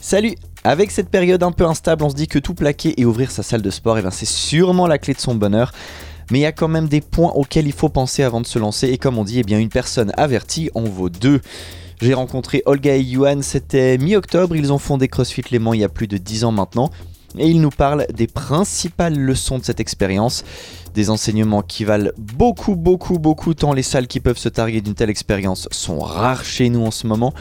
Salut Avec cette période un peu instable, on se dit que tout plaquer et ouvrir sa salle de sport, eh ben, c'est sûrement la clé de son bonheur. Mais il y a quand même des points auxquels il faut penser avant de se lancer. Et comme on dit, eh bien, une personne avertie en vaut deux. J'ai rencontré Olga et Yuan, c'était mi-octobre, ils ont fondé CrossFit Léman il y a plus de 10 ans maintenant. Et ils nous parlent des principales leçons de cette expérience, des enseignements qui valent beaucoup, beaucoup, beaucoup, tant les salles qui peuvent se targuer d'une telle expérience sont rares chez nous en ce moment.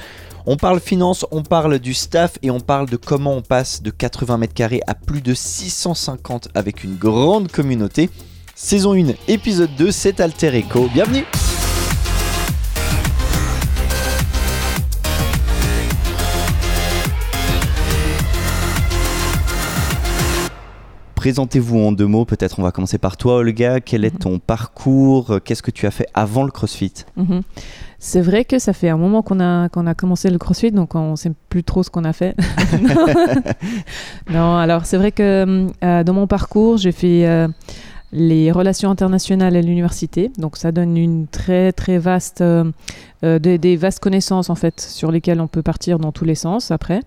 On parle finance, on parle du staff et on parle de comment on passe de 80 mètres carrés à plus de 650 avec une grande communauté. Saison 1, épisode 2, c'est Alter Echo. Bienvenue Présentez-vous en deux mots, peut-être on va commencer par toi Olga, quel est ton parcours, qu'est-ce que tu as fait avant le CrossFit? Mhm. C'est vrai que ça fait un moment qu'on a, qu'on a commencé le CrossFit, donc on ne sait plus trop ce qu'on a fait. non, alors c'est vrai que euh, dans mon parcours, j'ai fait euh, les relations internationales à l'université, donc ça donne une très très vaste, euh, des, des vastes connaissances en fait sur lesquelles on peut partir dans tous les sens après.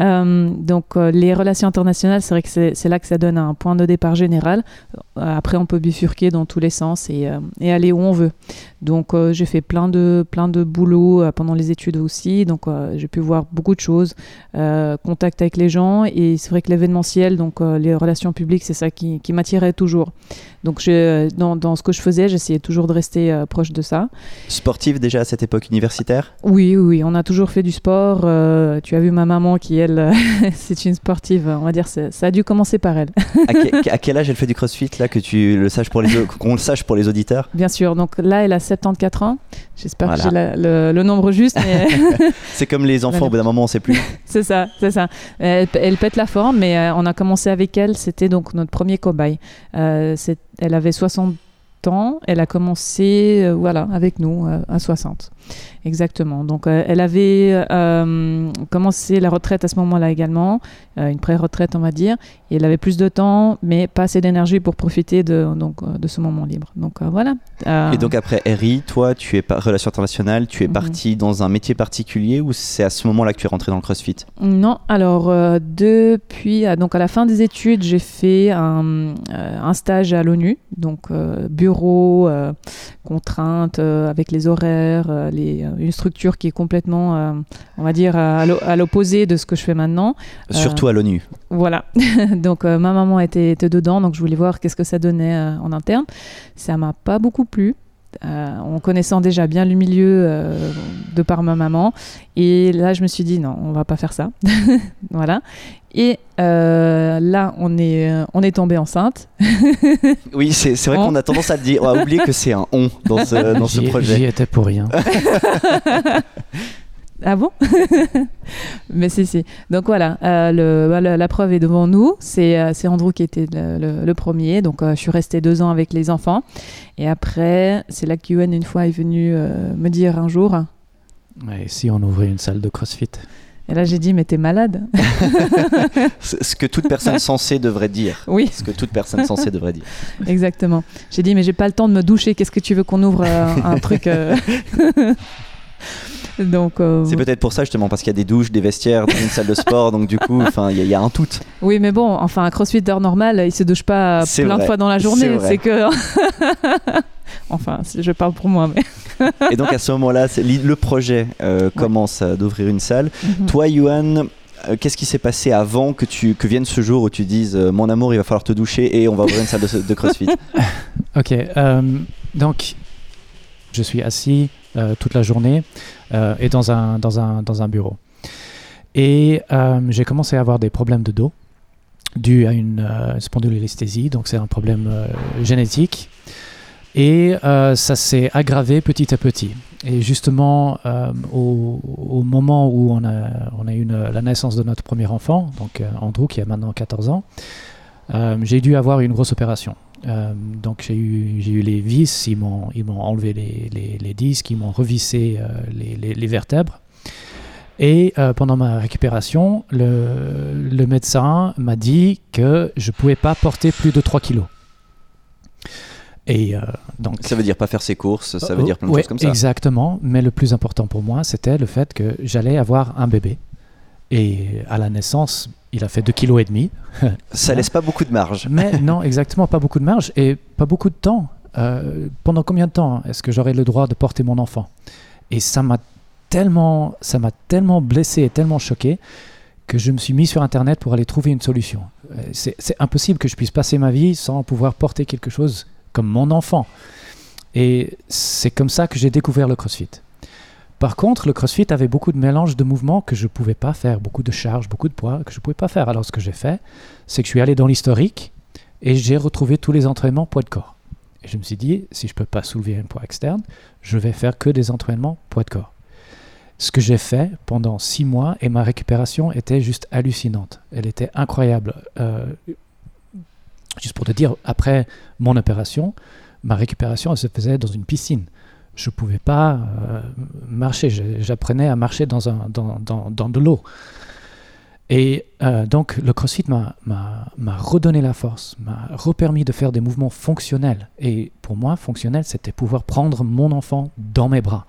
Euh, donc euh, les relations internationales, c'est vrai que c'est là que ça donne un point de départ général. Euh, après, on peut bifurquer dans tous les sens et, euh, et aller où on veut. Donc j'ai fait plein de plein de boulot pendant les études aussi. Donc j'ai pu voir beaucoup de choses, contact avec les gens et c'est vrai que l'événementiel, donc les relations publiques, c'est ça qui, qui m'attirait toujours. Donc je, dans, dans ce que je faisais, j'essayais toujours de rester proche de ça. Sportif déjà à cette époque universitaire? Oui, oui, on a toujours fait du sport. Tu as vu ma maman qui, elle, c'est une sportive. On va dire, ça a dû commencer par elle. à, que- à quel âge elle fait du CrossFit là que tu le saches pour les qu'on le sache pour les auditeurs? Bien sûr. Donc là, elle a 74 ans. J'espère Voilà. que j'ai la- le, le nombre juste, mais C'est comme les enfants, au bout d'un moment on sait plus. c'est ça, c'est ça. Elle, elle pète la forme, mais euh, on a commencé avec elle. C'était donc notre premier cobaye. Euh, elle avait 60 ans. Elle a commencé, euh, voilà, avec nous euh, à 60. Exactement. Donc, euh, elle avait commencé la retraite à ce moment-là également, une pré-retraite, on va dire. Et elle avait plus de temps, mais pas assez d'énergie pour profiter de, donc, de ce moment libre. Donc, voilà. Et donc après RI, toi tu es par relation internationale, tu es Mhm. parti dans un métier particulier ou c'est à ce moment-là que tu es rentré dans le CrossFit? Non, alors depuis, donc à la fin des études, j'ai fait un, un stage à l'ONU, donc euh, bureau, contraintes euh, avec les horaires, euh, les, euh, une structure qui est complètement, on va dire, à l'o- à l'opposé de ce que je fais maintenant. Surtout à l'ONU. Voilà. donc ma maman était, était dedans, donc je voulais voir qu'est-ce que ça donnait en interne. Ça m'a pas beaucoup plu. Euh, en connaissant déjà bien le milieu euh, de par ma maman. Et là, je me suis dit, non, on va pas faire ça. voilà. Et euh, là, on est, on est tombé enceinte. Oui, c'est c'est vrai On- qu'on a tendance à dire, à oublier que c'est un on dans ce, dans ce J'y- J'y projet. étais pour rien. Ah bon? Mais si, si. Donc voilà, euh, le, voilà, la preuve est devant nous. C'est euh, c'est Andrew qui était le, le- le premier. Donc euh, je suis restée deux ans avec les enfants. Et après, c'est là que Yuan, une fois, est venu euh, me dire un jour. Et si on ouvrait une salle de CrossFit Et là, j'ai dit, mais t'es malade Ce ce que toute personne censée devrait dire. Oui, Ce que toute personne censée devrait dire. exactement. J'ai dit, mais j'ai pas le temps de me doucher. Qu'est-ce que tu veux qu'on ouvre euh, un truc euh, Donc, euh, C'est peut-être pour ça justement, parce qu'il y a des douches, des vestiaires dans une salle de sport, donc du coup, enfin, il y, a- il y a un tout. oui, mais bon, enfin, un crossfitter normal, il se douche pas plein vrai. de fois dans la journée. C'est que. enfin, je parle pour moi, mais. Et donc à ce moment-là, le projet euh, commence d'ouvrir une salle. Mhm. Toi, Yuan, euh, qu'est-ce qui s'est passé avant que, tu, que vienne ce jour où tu dises euh, Mon amour, il va falloir te doucher et on va ouvrir une salle de, de CrossFit? Ok, euh, donc je suis assis toute la journée euh, et dans un, bureau. Et euh, j'ai commencé à avoir des problèmes de dos dus à une euh, spondylolisthésie, donc c'est un problème euh, génétique. Et euh, ça s'est aggravé petit à petit. Et justement, euh, au, moment où on a, eu la naissance de notre premier enfant, donc euh, Andrew qui a maintenant 14 ans, euh, j'ai dû avoir une grosse opération. Euh, donc j'ai eu, j'ai eu les vis, ils m'ont, ils m'ont enlevé les, les, les disques, ils m'ont revissé euh, les, vertèbres. Et euh, pendant ma récupération, le, le médecin m'a dit que je ne pouvais pas porter plus de 3 kilos. Et euh, donc, Ça veut dire pas faire ses courses, ça veut Oh, dire plein de ouais, choses comme ça. Exactement, mais le plus important pour moi, c'était le fait que j'allais avoir un bébé Et à la naissance, il a fait 2,5 kg. et demi. Ça laisse pas beaucoup de marge. Mais non, exactement, pas beaucoup de marge et pas beaucoup de temps. Euh, pendant combien de temps est-ce que j'aurai le droit de porter mon enfant? Et ça m'a tellement, ça m'a tellement blessé et tellement choqué que je me suis mis sur Internet pour aller trouver une solution. Euh, C'est c'est impossible que je puisse passer ma vie sans pouvoir porter quelque chose comme mon enfant. Et c'est comme ça que j'ai découvert le CrossFit. Par contre, le CrossFit avait beaucoup de mélanges de mouvements que je ne pouvais pas faire, beaucoup de charges, beaucoup de poids que je ne pouvais pas faire. Alors ce que j'ai fait, c'est que je suis allé dans l'historique et j'ai retrouvé tous les entraînements poids de corps. Et je me suis dit, si je ne peux pas soulever un poids externe, je vais faire que des entraînements poids de corps. Ce que j'ai fait pendant six mois et ma récupération était juste hallucinante. Elle était incroyable. Euh, juste pour te dire, après mon opération, ma récupération elle se faisait dans une piscine. Je ne pouvais pas euh, marcher. J'apprenais à marcher dans, de l'eau. Et euh, donc, le CrossFit m'a- redonné la force, m'a repermis de faire des mouvements fonctionnels. Et pour moi, fonctionnel, c'était pouvoir prendre mon enfant dans mes bras.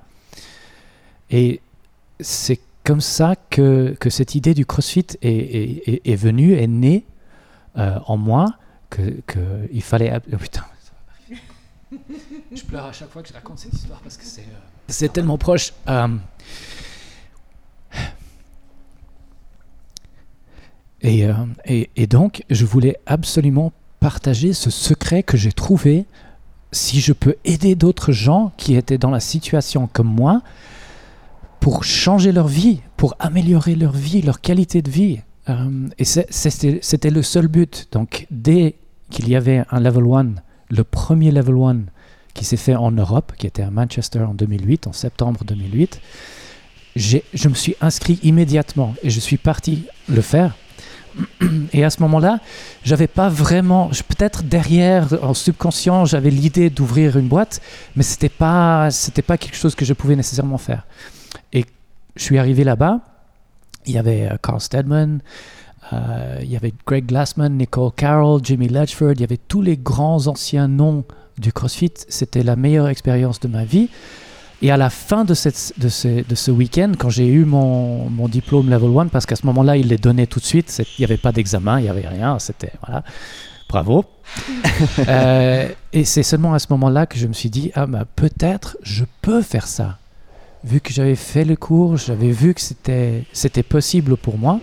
Et c'est comme ça que, cette idée du CrossFit est, venue, est née euh, en moi, que, que il fallait... Oh putain, ça va pas arriver. Je pleure à chaque fois que je raconte cette histoire parce que c'est euh, c'est tellement proche. Euh, et, euh, et, et donc, je voulais absolument partager ce secret que j'ai trouvé. Si je peux aider d'autres gens qui étaient dans la situation comme moi, pour changer leur vie, pour améliorer leur vie, leur qualité de vie. Et c'était le seul but. Donc, dès qu'il y avait un level 1, le premier level 1 qui s'est fait en Europe, qui était à Manchester en 2008, en septembre 2008, j'ai- je me suis inscrit immédiatement et je suis parti le faire. Et à ce moment-là, j'avais pas vraiment, peut-être derrière, en subconscient, j'avais l'idée d'ouvrir une boîte, mais c'était pas, pas quelque chose que je pouvais nécessairement faire. Et je suis arrivé là-bas, il y avait euh, Carl Steadman, euh, il y avait Greg Glassman, Nicole Carroll, Jimmy Ledgeford, il y avait tous les grands anciens noms du CrossFit. C'était la meilleure expérience de ma vie. Et à la fin de, cette, de ce, de ce week-end, quand j'ai eu mon, mon diplôme Level 1, parce qu'à ce moment-là, il les donnait tout de suite, il n'y avait pas d'examen, il n'y avait rien, c'était, voilà, bravo. Euh, et c'est seulement à ce moment-là que je me suis dit, ah bah, peut-être je peux faire ça. Vu que j'avais fait le cours, j'avais vu que c'était possible pour moi.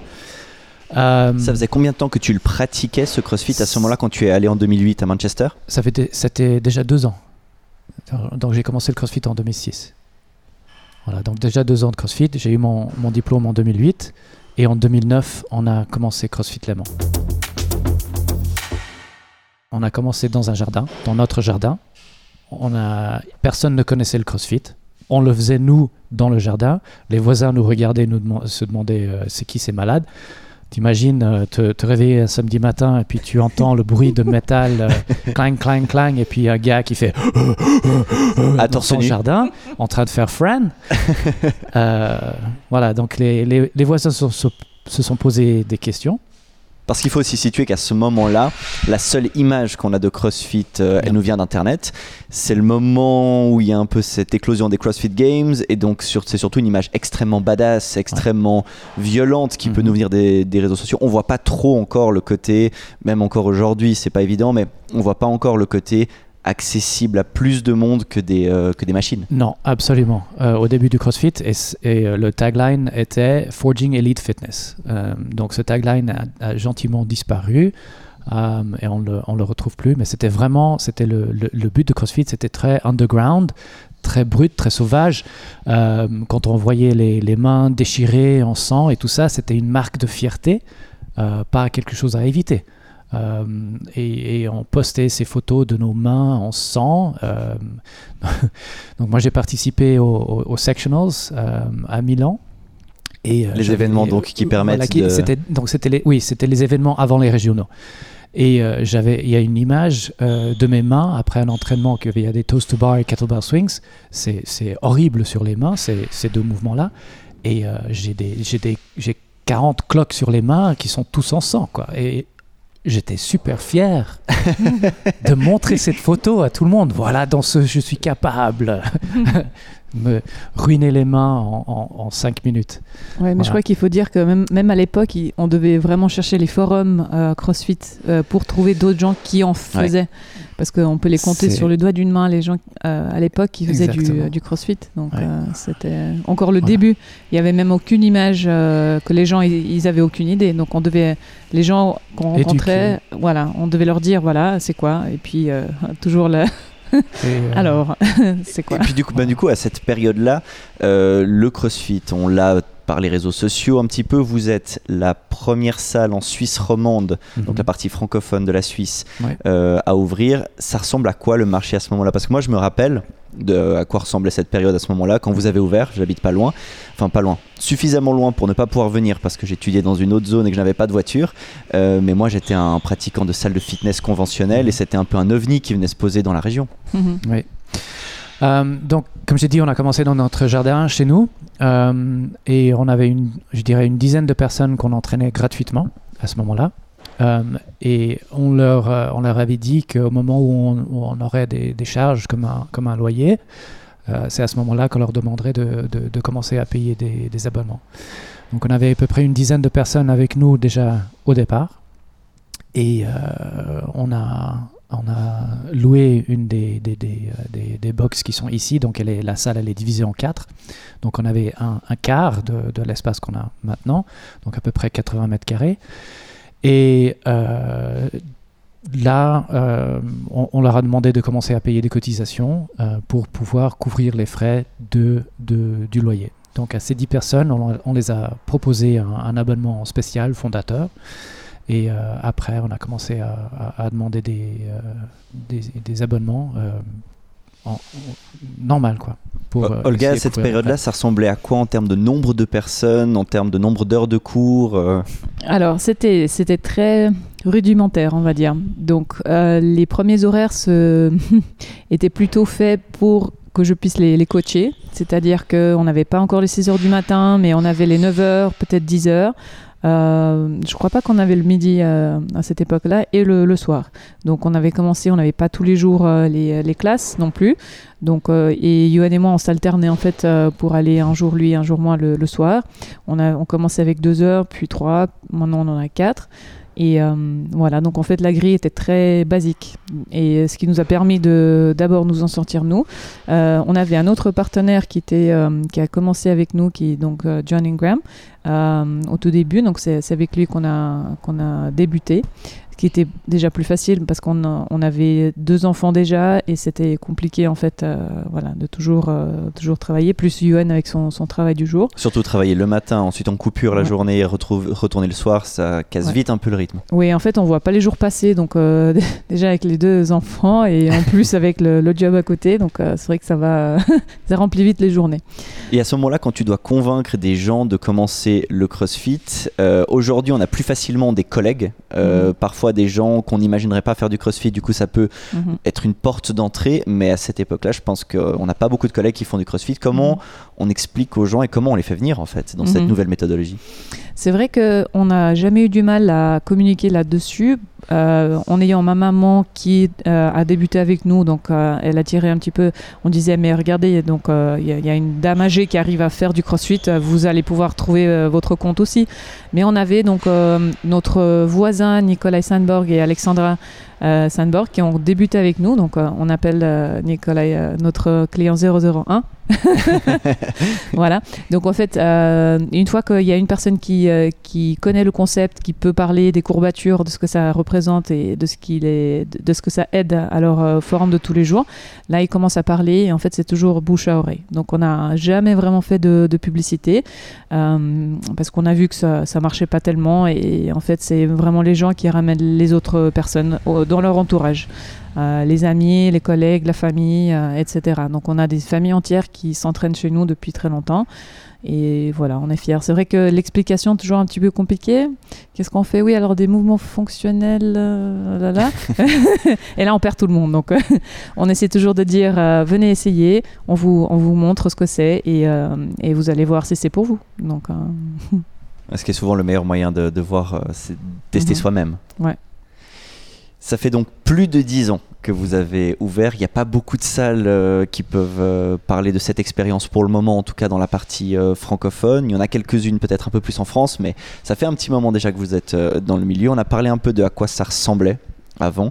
Euh, Ça faisait combien de temps que tu le pratiquais ce CrossFit à ce moment-là quand tu es allé en 2008 à Manchester? Ça fait c'était déjà deux ans. Donc j'ai commencé le CrossFit en 2006. Voilà, donc déjà deux ans de CrossFit. J'ai eu mon, mon diplôme en 2008 et en 2009, on a commencé CrossFit Léman. On a commencé dans un jardin, dans notre jardin. On a, personne ne connaissait le CrossFit. On le faisait nous dans le jardin. Les voisins nous regardaient, nous deman- se demandaient euh, c'est qui ces malades. T'imagines euh, te, te réveiller un samedi matin et puis tu entends le bruit de métal euh, clang, clang, clang et puis un gars qui fait À dans son nu. jardin en train de faire Fran. Euh, voilà, donc les, les, les voisins se, se- se sont posés des questions. Parce qu'il faut aussi situer qu'à ce moment-là, la seule image qu'on a de CrossFit, euh, elle nous vient d'Internet. C'est le moment où il y a un peu cette éclosion des CrossFit Games. Et donc, sur- c'est surtout une image extrêmement badass, extrêmement violente qui peut Mhm. nous venir des, des réseaux sociaux. On voit pas trop encore le côté, même encore aujourd'hui, c'est pas évident, mais on voit pas encore le côté accessible à plus de monde que des, euh, que des machines. Non, absolument. Euh, au début du CrossFit, et, euh, le tagline était Forging Elite Fitness. Donc ce tagline a, gentiment disparu et on le, on le retrouve plus. Mais c'était vraiment, le, le- le but de CrossFit, c'était très underground, très brut, très sauvage. Quand on voyait les, les mains déchirées en sang et tout ça, c'était une marque de fierté, pas quelque chose à éviter. Euh, et, et on postait ces photos de nos mains en sang. euh, donc moi j'ai participé aux au, au sectionals euh, à Milan. Et, Les événements, donc, qui permettent qui- de- C'était, donc c'était les, oui, c'était les événements avant les régionaux. Et euh, j'avais, il y a une image euh, de mes mains après un entraînement qu'il y a des toast to bar et kettlebell swings. C'est, c'est horrible sur les mains, ces, ces deux mouvements-là. Et euh, j'ai des, j'ai des, j'ai 40 cloques sur les mains qui sont tous en sang, quoi. Et j'étais super fier de montrer cette photo à tout le monde. Voilà, dans ce je suis capable. me ruiner les mains en, en, en cinq minutes. Ouais, mais Voilà. je crois qu'il faut dire que même, même à l'époque, on devait vraiment chercher les forums euh, CrossFit euh, pour trouver d'autres gens qui en faisaient. Parce qu'on peut les compter sur le doigt d'une main, les gens euh, à l'époque qui faisaient du, CrossFit. Donc Ouais. c'était encore le Voilà. début. Il y avait même aucune image que les gens, ils, avaient aucune idée. Donc on devait, les gens qu'on Éduquer. rencontrait, voilà, on devait leur dire voilà, c'est quoi? Et puis toujours là. Et, euh, Alors, c'est quoi Et puis du coup, bah, du coup, à cette période-là, euh, le CrossFit, on l'a par les réseaux sociaux un petit peu. Vous êtes la première salle en Suisse romande, mhm. donc la partie francophone de la Suisse, Ouais. euh, à ouvrir. Ça ressemble à quoi le marché à ce moment-là? Parce que moi, je me rappelle de à quoi ressemblait cette période à ce moment-là quand vous avez ouvert. J'habite pas loin, enfin pas loin, suffisamment loin pour ne pas pouvoir venir parce que j'étudiais dans une autre zone et que je n'avais pas de voiture. Euh, mais moi, j'étais un pratiquant de salle de fitness conventionnelle et c'était un peu un ovni qui venait se poser dans la région. Mhm. Oui. Euh, donc, comme j'ai dit, on a commencé dans notre jardin chez nous euh, et on avait une, je dirais, une dizaine de personnes qu'on entraînait gratuitement à ce moment-là. Euh, et on leur, on leur avait dit qu'au moment où on, aurait des, charges comme un, comme un loyer, c'est à ce moment-là qu'on leur demanderait de, commencer à payer des, abonnements. Donc on avait à peu près une dizaine de personnes avec nous déjà au départ. Et on, a, on a loué une des, des, des, euh, des, des box qui sont ici. Donc elle est, la salle elle est divisée en quatre. Donc on avait un, quart de, l'espace qu'on a maintenant, donc à peu près 80 mètres carrés. Et euh, là, euh, on, leur a demandé de commencer à payer des cotisations pour pouvoir couvrir les frais de, de- du loyer. Donc à ces 10 personnes, on, les a proposé un abonnement spécial fondateur. Et euh, après, on a commencé à, à- à demander des, euh, des, des abonnements euh, en, en- normal, quoi. pour, euh, Olga, à cette période-là, ça ressemblait à quoi en termes de nombre de personnes, en termes de nombre d'heures de cours euh, Alors, c'était, c'était très rudimentaire, on va dire. Donc, euh, les premiers horaires se... étaient plutôt faits pour que je puisse les, les coacher. C'est-à-dire qu'on n'avait pas encore les 6 heures du matin, mais on avait les 9 heures, peut-être 10 heures. Euh, je crois pas qu'on avait le midi euh, à cette époque-là et le, soir. Donc on avait commencé, on n'avait pas tous les jours euh, les, classes non plus. Donc et Johan et moi on s'alternait en fait pour aller un jour lui, un jour moi le, le soir. On a on commençait avec deux heures, puis trois. Maintenant on en a quatre. Et euh, voilà, donc en fait la grille était très basique. Et ce qui nous a permis de d'abord nous en sortir nous. Euh, on avait un autre partenaire qui était euh, qui a commencé avec nous, qui est donc euh, John Ingram euh, au tout début. Donc c'est avec lui qu'on a qu'on a débuté, qui était déjà plus facile parce qu'on on avait deux enfants déjà et c'était compliqué en fait, euh, voilà, de toujours euh, toujours travailler. Plus Yuan avec son, son travail du jour. Surtout travailler le matin, ensuite en coupure la Ouais. journée et retrouve- retourner le soir, ça casse Ouais. vite un peu le rythme. Oui, en fait, on voit pas les jours passer, donc euh, déjà avec les deux enfants et en plus avec le, le job à côté, donc c'est vrai que ça va, ça remplit vite les journées. Et à ce moment-là, quand tu dois convaincre des gens de commencer le CrossFit, aujourd'hui on a plus facilement des collègues, Mhm. Parfois des gens qu'on n'imaginerait pas faire du CrossFit, du coup ça peut Mhm. être une porte d'entrée, mais à cette époque-là, je pense qu'on n'a pas beaucoup de collègues qui font du CrossFit. Comment Mhm. on explique aux gens et comment on les fait venir en fait dans cette Mhm. nouvelle méthodologie? C'est vrai qu'on n'a jamais eu du mal à communiquer là-dessus. euh, en ayant ma maman qui euh, a débuté avec nous, donc euh, elle a tiré un petit peu. On disait mais regardez, donc il y, a- une dame âgée qui arrive à faire du CrossFit, vous allez pouvoir trouver votre compte aussi. Mais on avait donc notre voisin Nicolas Sandborg et Alexandra Sandborg qui ont débuté avec nous. Donc on appelle Nicolas notre client 001. voilà. Donc en fait, euh, une fois qu'il y a une personne qui, euh, qui connaît le concept, qui peut parler des courbatures, de ce que ça représente et de ce, qu'il est, de, ce que ça aide à leur euh, forum de tous les jours, là, ils commencent à parler et en fait, c'est toujours bouche à oreille. Donc on n'a jamais vraiment fait de, publicité euh, parce qu'on a vu que ça, ça marchait pas tellement et en fait, c'est vraiment les gens qui ramènent les autres personnes dans leur entourage. Euh, les amis, les collègues, la famille, euh, etc. Donc on a des familles entières qui s'entraînent chez nous depuis très longtemps. Et voilà, on est fiers. C'est vrai que l'explication est toujours un petit peu compliquée. Qu'est-ce qu'on fait? Oui, alors des mouvements fonctionnels, euh, là, là. et là on perd tout le monde. Donc on essaie toujours de dire euh, venez essayer, on vous, on vous montre ce que c'est et, euh, et vous allez voir si c'est pour vous. Donc Ce qui est souvent le meilleur moyen de, de voir, c'est tester Mhm. soi-même. Ouais. Ça fait donc plus de 10 ans que vous avez ouvert. Il n'y a pas beaucoup de salles euh, qui peuvent euh, parler de cette expérience pour le moment, en tout cas dans la partie euh, francophone. Il y en a quelques-unes peut-être un peu plus en France, mais ça fait un petit moment déjà que vous êtes dans le milieu. On a parlé un peu de à quoi ça ressemblait avant.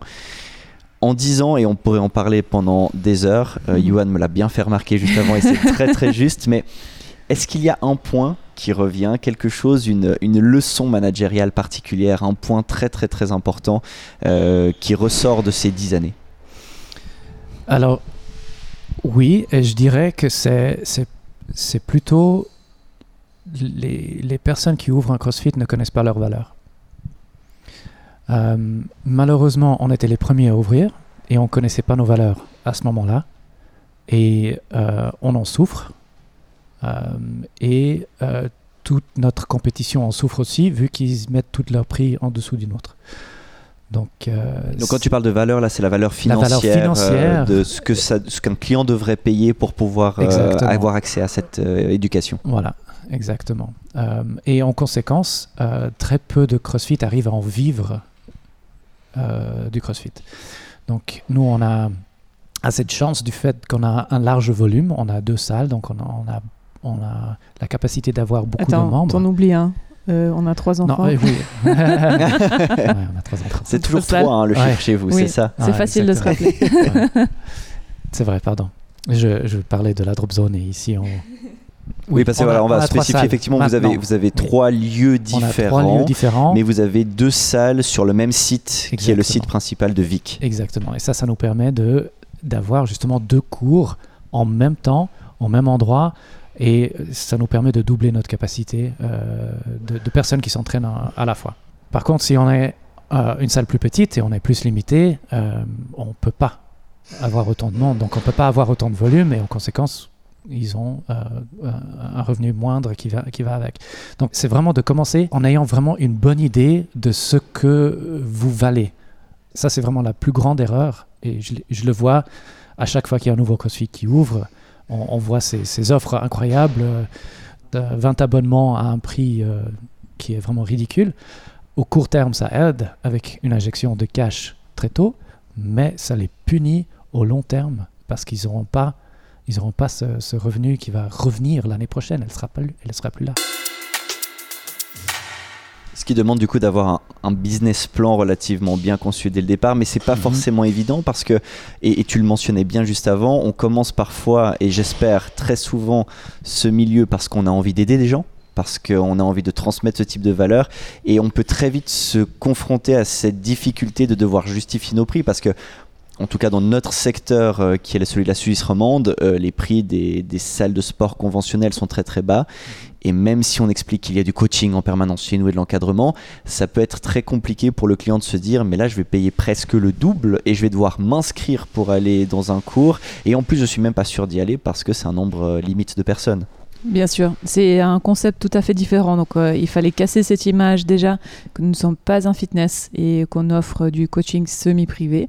En 10 ans, et on pourrait en parler pendant des heures, Yuan me l'a bien fait remarquer juste avant et c'est très très juste, mais est-ce qu'il y a un point qui revient, quelque chose, une, une, leçon managériale particulière, un point très très très important euh, qui ressort de ces dix années Alors, oui, et je dirais que c'est, c'est, plutôt les, les, personnes qui ouvrent un CrossFit ne connaissent pas leurs valeurs. Euh, malheureusement, on était les premiers à ouvrir et on ne connaissait pas nos valeurs à ce moment-là. Et euh, on en souffre et euh, toute notre compétition en souffre aussi, vu qu'ils mettent tout leur prix en dessous d'une autre. Donc, euh, Donc, quand tu parles de valeur, là, c'est la valeur financière, de ce que ça, ce qu'un client devrait payer pour pouvoir avoir accès à cette éducation. Voilà, exactement. et en conséquence, très peu de CrossFit arrivent à en vivre du CrossFit. Donc, nous, on a à cette chance du fait qu'on a un large volume, on a deux salles, donc on on a on a la capacité d'avoir beaucoup de membres. T'en oublies un. Euh, on a trois enfants. Non, oui. on a trois enfants. C'est toujours trois hein, le chiffre chez vous, c'est ça. C'est facile de se rappeler. c'est vrai, pardon. Je, je, parlais de la drop zone et ici on. Oui, parce que voilà, on, va spécifier effectivement, vous avez, vous avez trois lieux différents, trois lieux différents, mais vous avez deux salles sur le même site, qui est le site principal de Vic. Exactement, et ça, ça nous permet de d'avoir justement deux cours en même temps, au même endroit, et ça nous permet de doubler notre capacité euh, de, personnes qui s'entraînent à, la fois. Par contre, si on est euh, une salle plus petite et on est plus limité, euh, on ne peut pas avoir autant de monde. Donc on ne peut pas avoir autant de volume et en conséquence, ils ont un revenu moindre qui va, qui va avec. Donc c'est vraiment de commencer en ayant vraiment une bonne idée de ce que vous valez. Ça, c'est vraiment la plus grande erreur. Et je, je le vois à chaque fois qu'il y a un nouveau CrossFit qui ouvre on, voit ces, offres incroyables, euh, de 20 abonnements à un prix euh, qui est vraiment ridicule. Au court terme, ça aide avec une injection de cash très tôt, mais ça les punit au long terme parce qu'ils n'auront pas, ils pas ce, revenu qui va revenir l'année prochaine. Elle ne sera, elle sera plus là. Ce qui demande du coup d'avoir un, business plan relativement bien conçu dès le départ, mais c'est pas mhm. forcément évident parce que, et, tu le mentionnais bien juste avant, on commence parfois, et j'espère très souvent, ce milieu parce qu'on a envie d'aider des gens parce qu'on a envie de transmettre ce type de valeur et on peut très vite se confronter à cette difficulté de devoir justifier nos prix parce que en tout cas dans notre secteur euh, qui est celui de la Suisse romande, euh, les prix des, des, salles de sport conventionnelles sont très très bas et même si on explique qu'il y a du coaching en permanence chez nous et de l'encadrement, ça peut être très compliqué pour le client de se dire mais là je vais payer presque le double et je vais devoir m'inscrire pour aller dans un cours. Et en plus je suis même pas sûr d'y aller parce que c'est un nombre euh, limite de personnes. Bien sûr, c'est un concept tout à fait différent. Donc, euh, il fallait casser cette image déjà que nous ne sommes pas un fitness et qu'on offre du coaching semi-privé.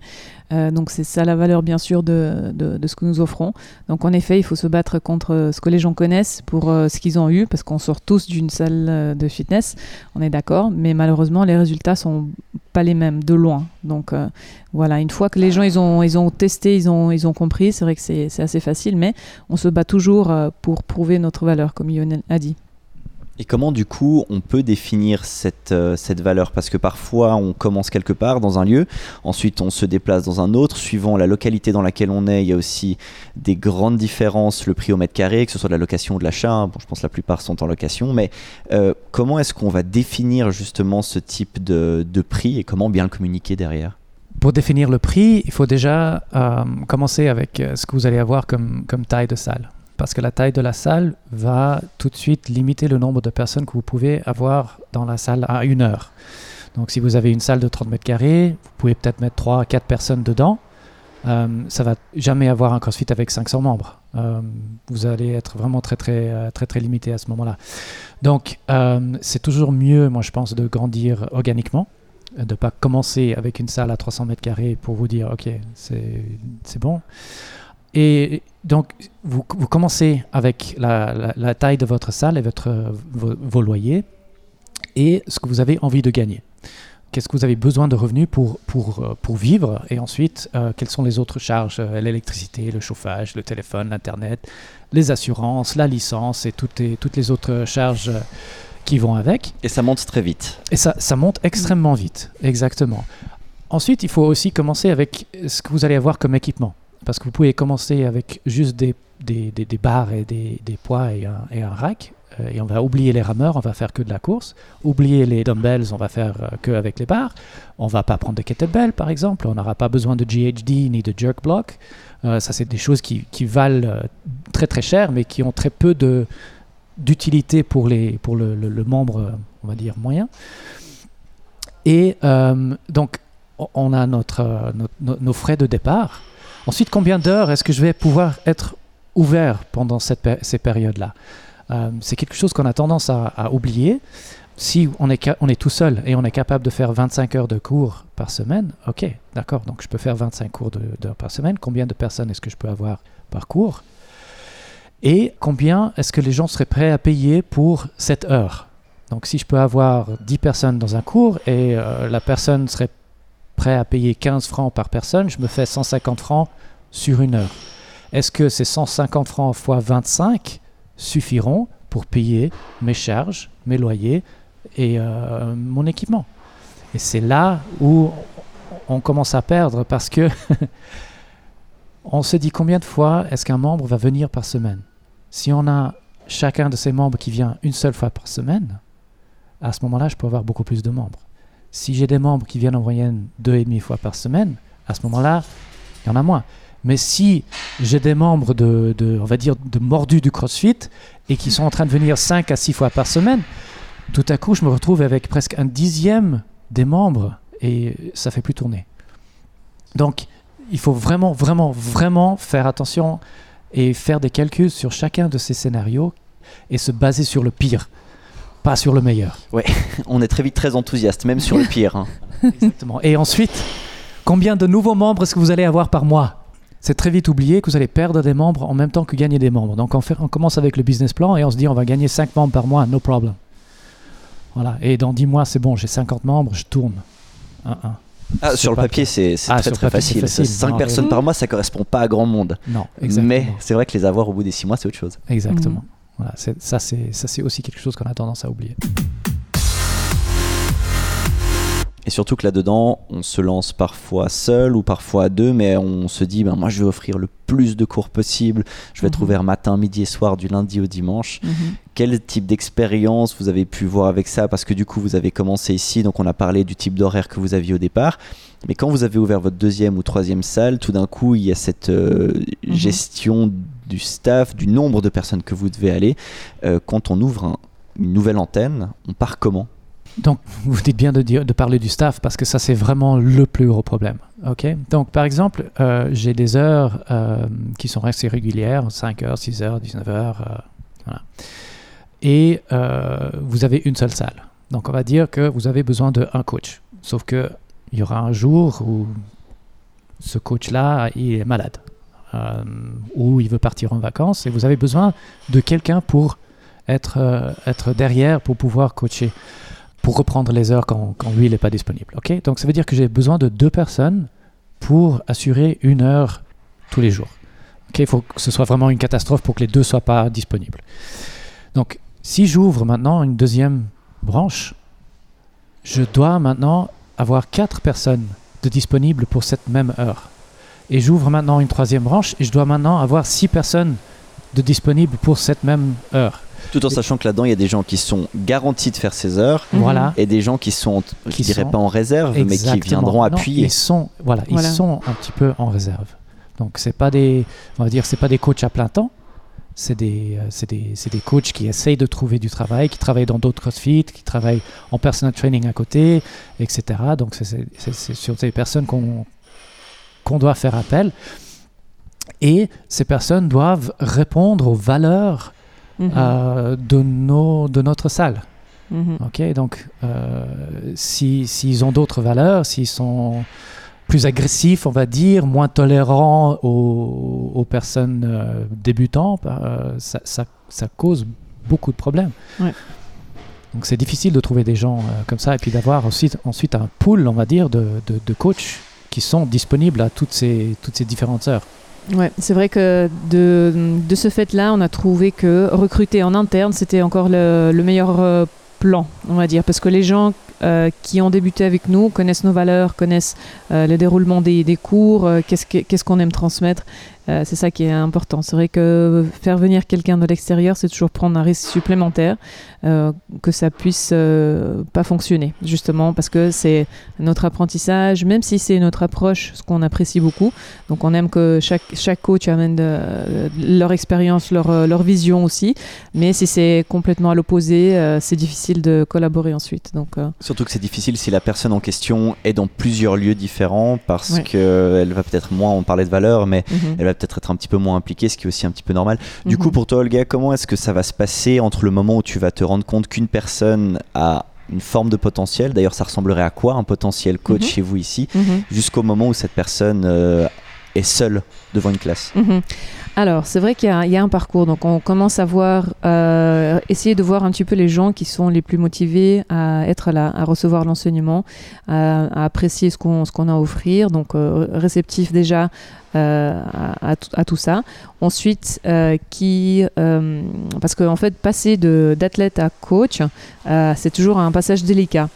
Euh, donc, c'est ça la valeur, bien sûr, de, de, ce que nous offrons. Donc, en effet, il faut se battre contre ce que les gens connaissent pour euh, ce qu'ils ont eu, parce qu'on sort tous d'une salle de fitness, on est d'accord, mais malheureusement, les résultats sont pas les mêmes, de loin. Donc, voilà, une fois que les gens ils ont, ils ont testé, ils ont, ils ont compris, c'est vrai que c'est assez facile, mais on se bat toujours pour prouver notre valeur, comme Lionel a dit. Et comment du coup on peut définir cette, euh, cette valeur? Parce que parfois on commence quelque part dans un lieu, ensuite on se déplace dans un autre, suivant la localité dans laquelle on est, il y a aussi des grandes différences, le prix au mètre carré, que ce soit de la location ou de l'achat, bon, je pense que la plupart sont en location, mais euh, comment est-ce qu'on va définir justement ce type de, de prix et comment bien le communiquer derrière? Pour définir le prix, il faut déjà euh, commencer avec ce que vous allez avoir comme, comme taille de salle parce que la taille de la salle va tout de suite limiter le nombre de personnes que vous pouvez avoir dans la salle à une heure. Donc si vous avez une salle de 30 mètres carrés, vous pouvez peut-être mettre 3 à 4 personnes dedans. Euh, ça va jamais avoir un CrossFit avec 500 membres. Euh, vous allez être vraiment très très euh, très très limité à ce moment-là. Donc euh, c'est toujours mieux, moi je pense, de grandir organiquement, de ne pas commencer avec une salle à 300 mètres carrés pour vous dire ok c'est bon. Et donc, vous, vous commencez avec la, la, taille de votre salle et votre, vos, loyers et ce que vous avez envie de gagner. qu'est-ce que vous avez besoin de revenus pour, pour, euh, pour vivre et ensuite euh, quelles sont les autres charges, euh, l'électricité, le chauffage, le téléphone, l'Internet, les assurances, la licence et toutes les, toutes les autres charges qui vont avec. Et ça monte très vite. Et ça, ça monte extrêmement vite, exactement. Ensuite, il faut aussi commencer avec ce que vous allez avoir comme équipement. Parce que vous pouvez commencer avec juste des, des, des, des barres et des, des poids et un, et un rack. euh, et on va oublier les rameurs, on va faire que de la course. Oublier les dumbbells, on va faire euh, que avec les barres. On va pas prendre de kettlebell, par exemple. On n'aura pas besoin de GHD ni de jerk block. Euh, ça, c'est des choses qui, qui valent très très cher, mais qui ont très peu d'utilité pour, les, pour le, le- le membre, on va dire, moyen. Et donc, on a notre, notre- no- nos frais de départ. Ensuite, combien d'heures est-ce que je vais pouvoir être ouvert pendant ces périodes-là? Euh, C'est quelque chose qu'on a tendance à, oublier. Si on est, tout seul et on est capable de faire 25 heures de cours par semaine, ok, d'accord, donc je peux faire 25 cours d'heures par semaine. Combien de personnes est-ce que je peux avoir par cours? Et combien est-ce que les gens seraient prêts à payer pour cette heure? Donc si je peux avoir 10 personnes dans un cours et euh, la personne serait prêt à payer 15 francs par personne, je me fais 150 francs sur une heure. Est-ce que ces 150 francs fois 25 suffiront pour payer mes charges, mes loyers et euh, mon équipement? Et c'est là où on commence à perdre parce que on se dit combien de fois est-ce qu'un membre va venir par semaine? Si on a chacun de ces membres qui vient une seule fois par semaine, à ce moment-là, je peux avoir beaucoup plus de membres. Si j'ai des membres qui viennent en moyenne deux et demi fois par semaine, à ce moment-là, il y en a moins. Mais si j'ai des membres de, on va dire, de mordus du CrossFit et qui sont en train de venir 5 à 6 fois par semaine, tout à coup, je me retrouve avec presque un dixième des membres et ça fait plus tourner. Donc, il faut vraiment, vraiment, vraiment faire attention et faire des calculs sur chacun de ces scénarios et se baser sur le pire, pas sur le meilleur. On est très vite très enthousiaste, même sur le pire. hein. Exactement. Et ensuite, combien de nouveaux membres est-ce que vous allez avoir par mois? C'est très vite oublié que vous allez perdre des membres en même temps que gagner des membres. Donc on, fait- on commence avec le business plan et on se dit on va gagner 5 membres par mois, no problem. Voilà. Et dans 10 mois, c'est bon, j'ai 50 membres, je tourne. Un, un. Ah, sur le pas papier, c'est c'est Ah, très très papier, facile. facile. 5 Non, personnes par mois, ça correspond pas à grand monde. Non, exactement. Mais c'est vrai que les avoir au bout des 6 mois, c'est autre chose. Exactement. Mhm. Voilà, c'est- ça, c'est ça, c'est aussi quelque chose qu'on a tendance à oublier. Et surtout que là-dedans, on se lance parfois seul ou parfois à deux, mais on se dit, ben, moi je vais offrir le plus de cours possible, je vais être Mhm. ouvert matin, midi et soir, du lundi au dimanche. Mhm. Quel type d'expérience vous avez pu voir avec ça? Parce que du coup, vous avez commencé ici, donc on a parlé du type d'horaire que vous aviez au départ. Mais quand vous avez ouvert votre deuxième ou troisième salle, tout d'un coup, il y a cette euh, Mhm. gestion du staff, du nombre de personnes que vous devez aller. Euh, quand on ouvre un- une nouvelle antenne, on part comment? Donc, vous dites bien de, parler du staff parce que ça, c'est vraiment le plus gros problème. Ok? Donc, par exemple, euh, j'ai des heures euh, qui sont assez régulières 5 heures, 6 heures, 19 heures. Et vous avez une seule salle. Donc, on va dire que vous avez besoin d'un coach. Sauf que il y aura un jour où ce coach-là, il est malade. Euh, ou il veut partir en vacances et vous avez besoin de quelqu'un pour être, euh, être derrière pour pouvoir coacher pour reprendre les heures quand, lui il n'est pas disponible. ok? Donc ça veut dire que j'ai besoin de deux personnes pour assurer une heure tous les jours. Il faut que ce soit vraiment une catastrophe pour que les deux soient pas disponibles. Donc si j'ouvre maintenant une deuxième branche, je dois maintenant avoir quatre personnes de disponibles pour cette même heure. Et j'ouvre maintenant une troisième branche et je dois maintenant avoir six personnes de disponibles pour cette même heure. Tout en sachant que là-dedans, il y a des gens qui sont garantis de faire ces heures Mhm. Voilà. et des gens qui sont, je Qui dirais sont- pas en réserve, mais qui viendront Non, appuyer. Ils sont, voilà, Voilà. ils sont un petit peu en réserve. Donc c'est pas des, on va dire, c'est pas des coachs à plein temps. C'est des, euh, c'est des, c'est des coachs qui essayent de trouver du travail, qui travaillent dans d'autres CrossFit, qui travaillent en personal training à côté, etc. Donc c'est sur ces personnes qu'on qu'on doit faire appel. Et ces personnes doivent répondre aux valeurs Mhm. euh, de, nos, de notre salle. Mhm. Ok, donc euh, si- s'ils ont d'autres valeurs, s'ils sont plus agressifs, on va dire, moins tolérants aux, aux personnes euh, débutantes, euh, ça, ça- ça cause beaucoup de problèmes. Ouais. Donc c'est difficile de trouver des gens euh, comme ça et puis d'avoir ensuite, ensuite un pool, on va dire, de, de, de coachs qui sont disponibles à toutes ces, toutes ces différentes heures. Ouais, c'est vrai que de, de ce fait-là, on a trouvé que recruter en interne, c'était encore le, le meilleur euh, plan, on va dire, parce que les gens euh, qui ont débuté avec nous connaissent nos valeurs, connaissent euh, le déroulement des, des cours, qu'est-ce que- qu'est-ce qu'on aime transmettre. Euh, c'est ça qui est important. C'est vrai que faire venir quelqu'un de l'extérieur, c'est toujours prendre un risque supplémentaire, euh, que ça puisse euh, pas fonctionner, justement, parce que c'est notre apprentissage, même si c'est notre approche, ce qu'on apprécie beaucoup. Donc on aime que chaque, chaque coach amène de- de leur expérience, leur, leur vision aussi. Mais si c'est complètement à l'opposé, c'est difficile de collaborer ensuite. Donc, Surtout que c'est difficile si la personne en question est dans plusieurs lieux différents parce Ouais. qu'elle va peut-être moins, on parlait de valeur, mais mhm, elle va peut-être être un petit peu moins impliquée, ce qui est aussi un petit peu normal. Du mhm. coup, pour toi, Olga, comment est-ce que ça va se passer entre le moment où tu vas te rendre compte qu'une personne a une forme de potentiel, d'ailleurs ça ressemblerait à quoi un potentiel coach Mhm. chez vous ici, Mhm, jusqu'au moment où cette personne euh, est seule devant une classe? Mhm. Alors, c'est vrai qu'il y, a- un parcours. Donc, on commence à voir, euh, essayer de voir un petit peu les gens qui sont les plus motivés à être là, à recevoir l'enseignement, à, apprécier ce qu'on a à offrir. Donc, euh, réceptif déjà euh, à, tout- ça. Ensuite, euh, qui, parce qu'en fait, passer d'athlète à coach, c'est toujours un passage délicat.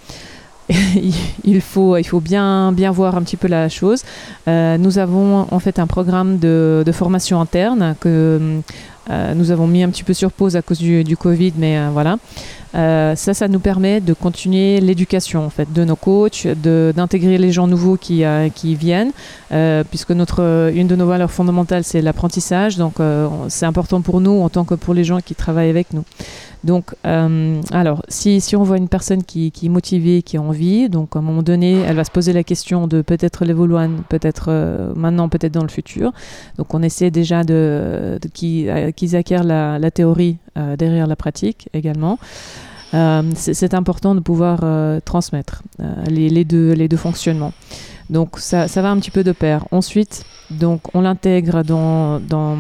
il faut, bien, voir un petit peu la chose. Euh, nous avons en fait un programme de, formation interne que euh, nous avons mis un petit peu sur pause à cause du, du Covid, mais euh, voilà. Euh, ça, ça nous permet de continuer l'éducation en fait de nos coachs, d'intégrer les gens nouveaux qui, euh, qui viennent, euh, puisque notre, une de nos valeurs fondamentales c'est l'apprentissage. Donc, euh, c'est important pour nous en tant que pour les gens qui travaillent avec nous. Donc, euh, alors, si, si on voit une personne qui, qui est motivée, qui a envie, donc à un moment donné, elle va se poser la question de peut-être 1, peut-être euh, maintenant, peut-être dans le futur. Donc, on essaie déjà de, de qu'ils euh, acquièrent la, la théorie euh, derrière la pratique également. Euh, c'est important de pouvoir euh, transmettre euh, les, les deux, les deux fonctionnements. Donc ça, ça va un petit peu de pair. Ensuite, donc on l'intègre dans, dans,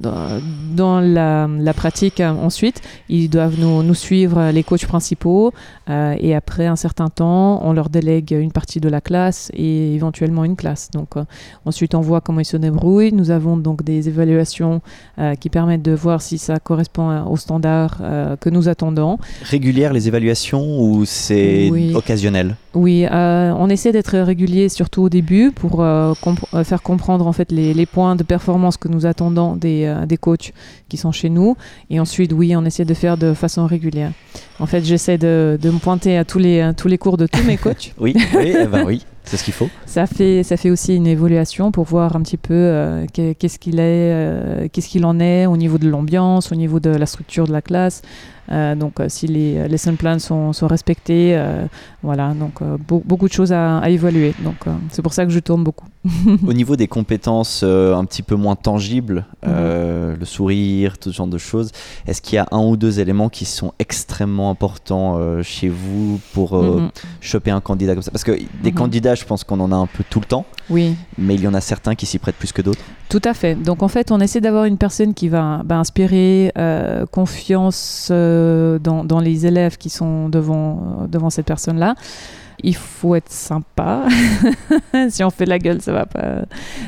dans, dans la, la pratique. euh, Ensuite, ils doivent nous, nous suivre, les coachs principaux, euh, et après un certain temps, on leur délègue une partie de la classe et éventuellement une classe. Donc euh, ensuite, on voit comment ils se débrouillent. Nous avons donc des évaluations euh, qui permettent de voir si ça correspond aux standards euh, que nous attendons. Régulières les évaluations ou c'est Oui. occasionnel? Oui, euh, on essaie d'être régulier, surtout au début, pour euh, euh, faire comprendre en fait les, les points de performance que nous attendons des, euh, des coachs qui sont chez nous. Et ensuite, oui, on essaie de faire de façon régulière. En fait, j'essaie de, de me pointer à tous les, à tous les cours de tous mes coachs. Oui, oui, eh ben oui, c'est ce qu'il faut. Ça fait, ça fait aussi une évaluation pour voir un petit peu euh, qu'est- qu'est-ce qu'il est, euh, qu'est-ce qu'il en est au niveau de l'ambiance, au niveau de la structure de la classe. Euh, donc, euh, si les lesson plans sont, sont respectés, euh, voilà. Donc, beau- beaucoup de choses à, à évaluer. Donc, c'est pour ça que je tourne beaucoup. Au niveau des compétences un petit peu moins tangibles, euh, le sourire, tout ce genre de choses, est-ce qu'il y a un ou deux éléments qui sont extrêmement importants chez vous pour Mhm. choper un candidat comme ça? Parce que des Mhm. candidats, je pense qu'on en a un peu tout le temps, Oui. mais il y en a certains qui s'y prêtent plus que d'autres. Tout à fait. Donc en fait, on essaie d'avoir une personne qui va bah, inspirer euh, confiance euh, dans, dans les élèves qui sont devant, euh, devant cette personne-là. Il faut être sympa. si on fait de la gueule, ça va pas,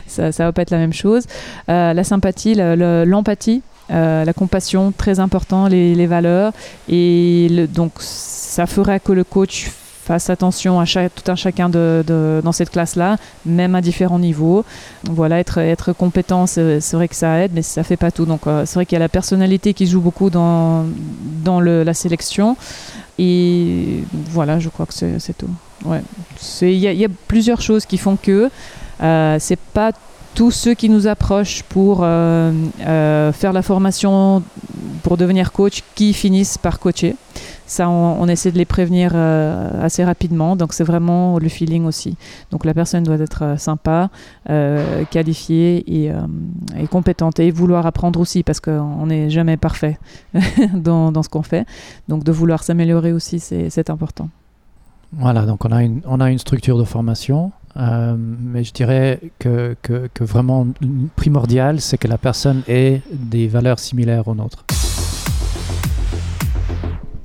ça, va pas être la même chose. Euh, la sympathie, l'empathie, euh, la compassion, très important, les, valeurs. Et donc ça fera que le coach fasse attention à tout un chacun de, dans cette classe-là, même à différents niveaux. Voilà, être, être compétent, c'est vrai que ça aide, mais ça fait pas tout. Donc, euh, c'est vrai qu'il y a la personnalité qui joue beaucoup dans, dans le- la sélection. Et voilà, je crois que c'est tout. Ouais. C'est- Il y, a- il y a plusieurs choses qui font que euh, c'est pas tous ceux qui nous approchent pour euh, euh, faire la formation pour devenir coach qui finissent par coacher. Ça, on, essaie de les prévenir euh, assez rapidement. Donc, c'est vraiment le feeling aussi. Donc, la personne doit être euh, sympa, euh, qualifiée et, compétente et vouloir apprendre aussi parce qu'on n'est jamais parfait dans, ce qu'on fait. Donc, de vouloir s'améliorer aussi, c'est important. Voilà, donc on a une, on a une structure de formation, mais je dirais que, que, que vraiment primordial, c'est que la personne ait des valeurs similaires aux nôtres.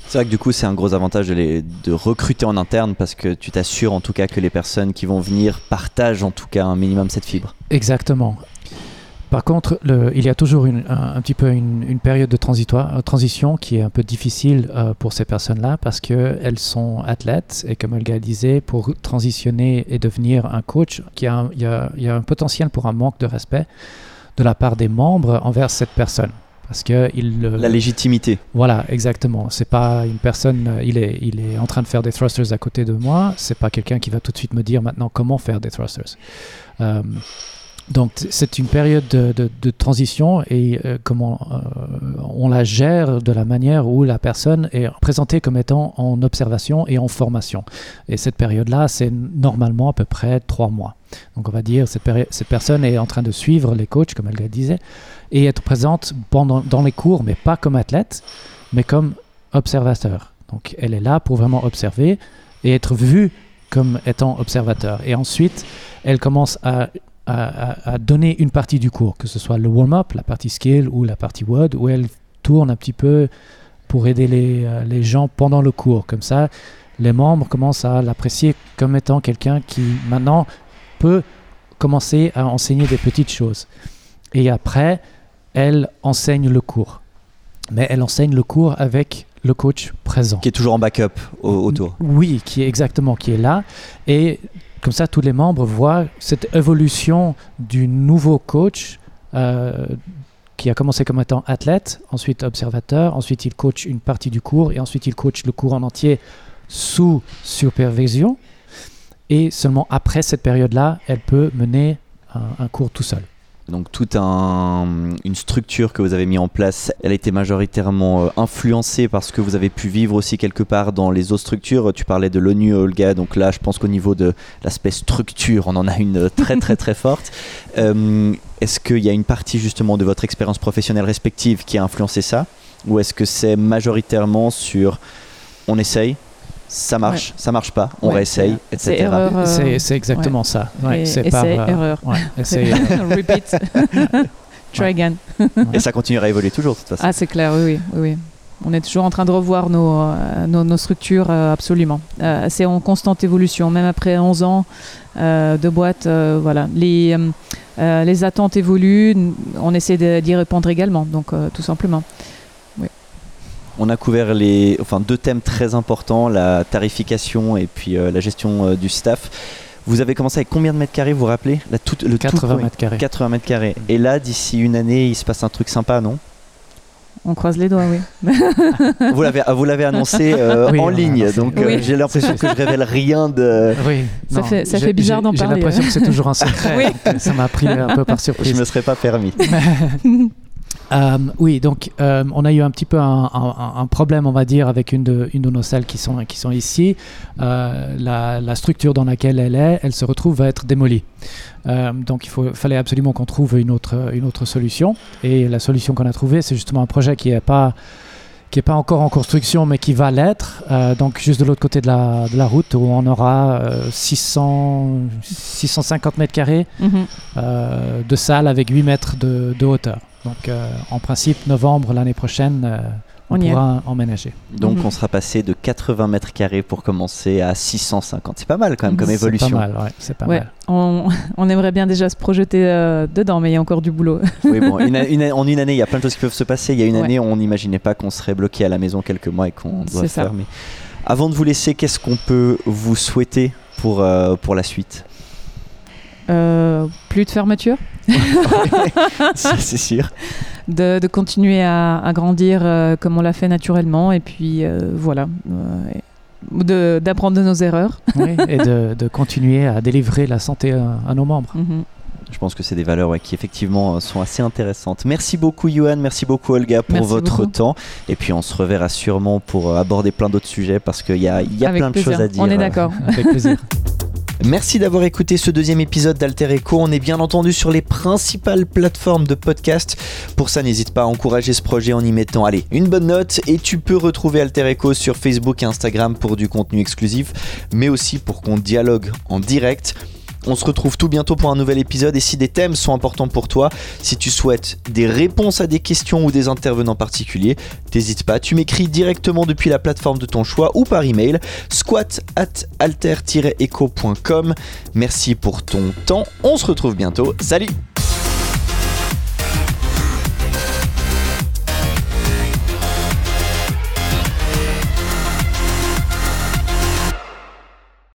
C'est vrai que du coup, c'est un gros avantage de, recruter en interne parce que tu t'assures en tout cas que les personnes qui vont venir partagent en tout cas un minimum cette fibre. Exactement. Par contre, il y a toujours un, petit peu une, période de euh, transition qui est un peu difficile euh, pour ces personnes-là parce qu'elles sont athlètes et comme Olga disait, pour transitionner et devenir un coach, il y a un potentiel pour un manque de respect de la part des membres envers cette personne. Parce que il, la légitimité. Voilà, exactement. C'est pas une personne. Il est, il est en train de faire des thrusters à côté de moi. C'est pas quelqu'un qui va tout de suite me dire maintenant comment faire des thrusters. Euh, donc c'est une période de, transition et euh, comment euh, on la gère de la manière où la personne est présentée comme étant en observation et en formation. Et cette période-là, c'est normalement à peu près trois mois. Donc on va dire cette, cette personne est en train de suivre les coachs, comme elle le disait, et être présente pendant, dans les cours, mais pas comme athlète, mais comme observateur. Donc elle est là pour vraiment observer et être vue comme étant observateur. Et ensuite, elle commence à à, à, donner une partie du cours, que ce soit le warm-up, la partie skill ou la partie WOD, où elle tourne un petit peu pour aider les, euh, les gens pendant le cours. Comme ça, les membres commencent à l'apprécier comme étant quelqu'un qui maintenant peut commencer à enseigner des petites choses. Et après, elle enseigne le cours. Mais elle enseigne le cours avec le coach présent. Qui est toujours en backup au, autour. Oui, qui est exactement, qui est là. Et comme ça, tous les membres voient cette évolution du nouveau coach euh, qui a commencé comme étant athlète, ensuite observateur, ensuite il coach une partie du cours et ensuite il coach le cours en entier sous supervision. Et seulement après cette période-là, elle peut mener un, un cours tout seul. Donc toute un, une structure que vous avez mis en place, elle a été majoritairement euh, influencée par ce que vous avez pu vivre aussi quelque part dans les autres structures. Tu parlais de l'ONU, Olga, donc là je pense qu'au niveau de l'aspect structure, on en a une très très très forte. Euh, est-ce qu'il y a une partie justement de votre expérience professionnelle respective qui a influencé ça? Ou est-ce que c'est majoritairement sur on essaye, ça marche, ouais. ça marche pas, on ouais, réessaye, etc. Erreur, euh... C'est exactement ouais. ça. Ouais, c'est pas euh, erreur. Repeat. Try again. Et ça continuera à évoluer toujours de toute façon. Ah, c'est clair, oui, oui, oui. On est toujours en train de revoir nos, euh, nos, nos structures, euh, absolument. Euh, c'est en constante évolution, même après 11 ans euh, de boîte. voilà. Les, les attentes évoluent, on essaie d'y répondre également, donc tout simplement. On a couvert les, enfin, deux thèmes très importants, la tarification et puis euh, la gestion euh, du staff. Vous avez commencé avec combien de mètres carrés, vous vous rappelez? La toute, le 80 tout, mètres carrés. 80 mètres carrés. Et là, d'ici une année, il se passe un truc sympa, non? On croise les doigts, oui. vous l'avez, vous l'avez annoncé euh, oui, en ligne, donc oui. euh, j'ai l'impression que je révèle rien de. Oui. Ça, non, fait, ça fait bizarre d'en parler. J'ai l'impression que c'est toujours un secret. oui. Ça m'a pris un peu par surprise. Je me serais pas permis. Euh, oui, donc euh, on a eu un petit peu un, un, un, problème, on va dire, avec une de, une de nos salles qui sont, qui sont ici. Euh, la, la, structure dans laquelle elle est, elle se retrouve à être démolie. Donc il faut, fallait absolument qu'on trouve une autre, une autre solution. Et la solution qu'on a trouvée, c'est justement un projet qui n'est pas qui n'est pas encore en construction mais qui va l'être, donc juste de l'autre côté de la, de la route où on aura euh, 600, 650 mètres carrés mm -hmm. euh, de salle avec 8 mètres de, de hauteur. Donc en principe, novembre l'année prochaine, on, on pourra emménager. Donc mm -hmm. on sera passé de 80 mètres carrés pour commencer à 650. C'est pas mal quand même comme évolution. C'est pas mal, ouais, c'est pas ouais. mal. On, on, aimerait bien déjà se projeter euh, dedans, mais il y a encore du boulot. oui, bon, une, une, en une année, il y a plein de choses qui peuvent se passer. Il y a une ouais. année, on n'imaginait pas qu'on serait bloqué à la maison quelques mois et qu'on doit fermer. Avant de vous laisser, qu'est-ce qu'on peut vous souhaiter pour, euh, pour la suite? Euh, plus de fermeture Ça, c'est sûr. De, de, continuer à, à grandir euh, comme on l'a fait naturellement. Et puis, euh, voilà. D'apprendre de, de, nos erreurs. Oui, et de, de, continuer à délivrer la santé à, à nos membres. Mm -hmm. Je pense que c'est des valeurs ouais, qui effectivement sont assez intéressantes. Merci beaucoup Johan, merci beaucoup Olga pour merci votre beaucoup. temps. Et puis on se reverra sûrement pour aborder plein d'autres sujets parce qu'il y a, y a plein plaisir. de choses à dire. On est d'accord. Avec plaisir. Merci d'avoir écouté ce deuxième épisode d'Alter Echo. On est bien entendu sur les principales plateformes de podcast. Pour ça, n'hésite pas à encourager ce projet en y mettant, allez, une bonne note. Et tu peux retrouver Alter Echo sur Facebook et Instagram pour du contenu exclusif, mais aussi pour qu'on dialogue en direct. On se retrouve tout bientôt pour un nouvel épisode. Et si des thèmes sont importants pour toi, si tu souhaites des réponses à des questions ou des intervenants particuliers, n'hésite pas, tu m'écris directement depuis la plateforme de ton choix ou par email squat at alter-echo.com. Merci pour ton temps, on se retrouve bientôt, salut